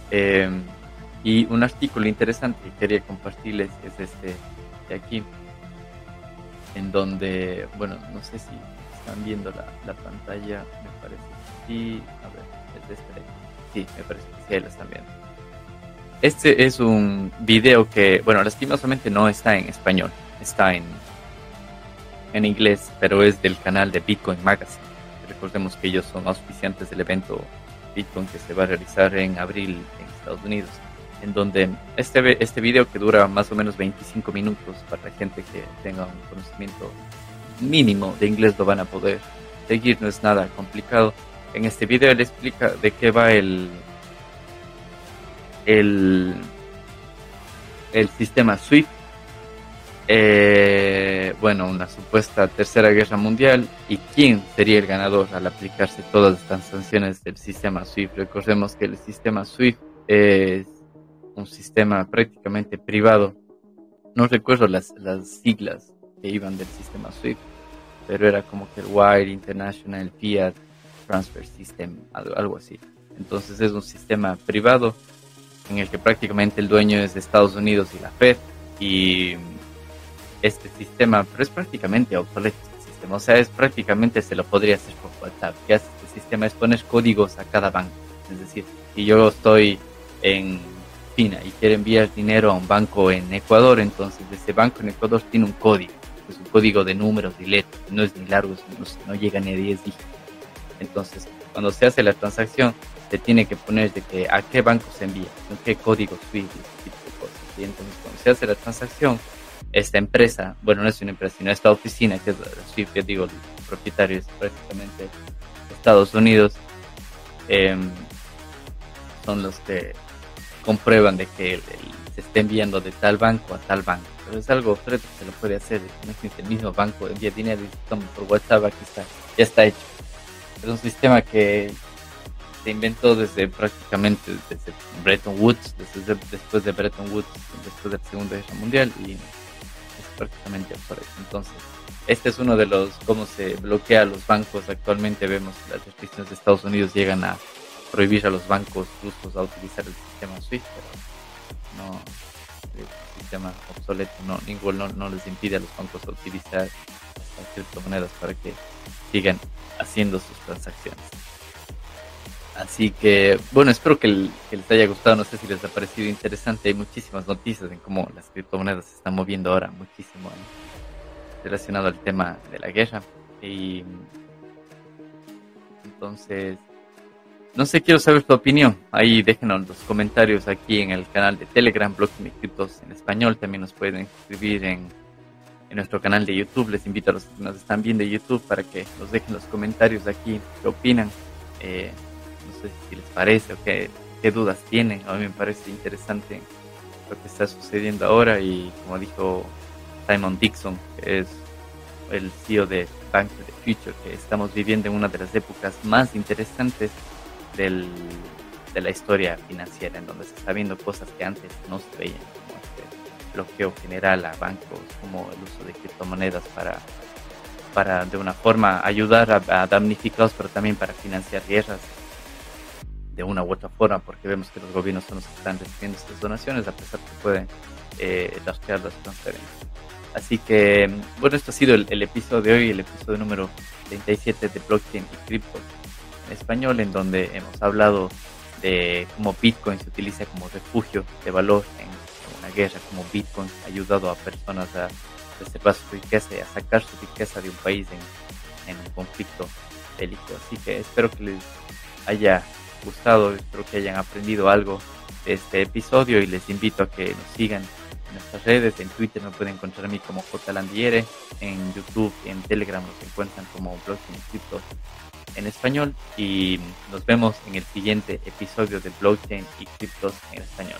Em, y un artículo interesante que quería compartirles es este de aquí, en donde, bueno, no sé si están viendo la, pantalla, me parece que sí, a ver, es de este, sí, me parece que sí, la están viendo. Este es un video que, bueno, lastimosamente no está en español, está en, en inglés, pero es del canal de Bitcoin Magazine. Recordemos que ellos son auspiciantes del evento Bitcoin que se va a realizar en abril en Estados Unidos, en donde este, este video que dura más o menos 25 minutos para la gente que tenga un conocimiento mínimo de inglés lo van a poder seguir, no es nada complicado. En este video él explica de qué va el, el el sistema SWIFT, eh, bueno, una supuesta tercera guerra mundial y quién sería el ganador al aplicarse todas estas sanciones del sistema SWIFT. Recordemos que el sistema SWIFT es un sistema prácticamente privado. No recuerdo las, las siglas que iban del sistema SWIFT, pero era como que el Wire International Fiat Transfer System, algo así. Entonces es un sistema privado en el que prácticamente el dueño es Estados Unidos y la Fed este sistema, pero es prácticamente obsoleto este sistema, o sea, es prácticamente se lo podría hacer por WhatsApp. ¿Qué hace este sistema? Es poner códigos a cada banco. Es decir, si yo estoy en China y quiero enviar dinero a un banco en Ecuador, entonces ese banco en Ecuador tiene un código, es un código de números y letras, no es ni largo, no, no llega ni a 10 dígitos. Entonces, cuando se hace la transacción, se tiene que poner de que a qué banco se envía, con qué código SWIFT, ese tipo de cosas. Y entonces, cuando se hace la transacción, esta empresa, bueno, no es una empresa, sino esta oficina, que es SWIFT, que digo, el propietario es prácticamente Estados Unidos, em, son los que comprueban de que se está enviando de tal banco a tal banco. Pero es algo que se lo puede hacer. No el mismo banco envía dinero y por WhatsApp, aquí está, ya está hecho. Es un sistema que se inventó desde prácticamente desde Bretton Woods, desde, después de Bretton Woods, después de la Segunda Guerra Mundial y prácticamente obsoleto. Entonces, este es uno de los cómo se bloquea a los bancos. Actualmente vemos que las restricciones de Estados Unidos llegan a prohibir a los bancos rusos a utilizar el sistema SWIFT, pero no el sistema obsoleto no, ninguno no, les impide a los bancos utilizar las criptomonedas para que sigan haciendo sus transacciones. Así que, bueno, espero que, les haya gustado. No sé si les ha parecido interesante. Hay muchísimas noticias en cómo las criptomonedas se están moviendo ahora, muchísimo relacionado al tema de la guerra. Y entonces, no sé, quiero saber tu opinión. Ahí déjenos los comentarios aquí en el canal de Telegram, Blockchain y Criptos en español. También nos pueden escribir en, en nuestro canal de YouTube. Les invito a los que nos están viendo de YouTube para que nos dejen los comentarios aquí, qué opinan. Eh, si les parece o qué, dudas tienen. A mí me parece interesante lo que está sucediendo ahora y como dijo Simon Dixon, que es el CEO de Bank of the Future, que estamos viviendo en una de las épocas más interesantes del, de la historia financiera, en donde se está viendo cosas que antes no se veían, como este bloqueo general a bancos, como el uso de criptomonedas para, para de una forma ayudar a, a damnificados, pero también para financiar guerras de una u otra forma, porque vemos que los gobiernos son los que están recibiendo estas donaciones, a pesar que pueden eh, las transferencias. Así que, bueno, esto ha sido el, episodio de hoy, el episodio número 37 de Blockchain y Cripto en español, en donde hemos hablado de cómo Bitcoin se utiliza como refugio de valor en, una guerra, como Bitcoin ha ayudado a personas a reservar su riqueza y a sacar su riqueza de un país en, en un conflicto bélico. Así que espero que les haya gustado, espero que hayan aprendido algo de este episodio y les invito a que nos sigan en nuestras redes, en Twitter me pueden encontrar a mí como JLandiere, en YouTube en Telegram nos encuentran como Blockchain Crypto en español y nos vemos en el siguiente episodio de Blockchain y Criptos en español.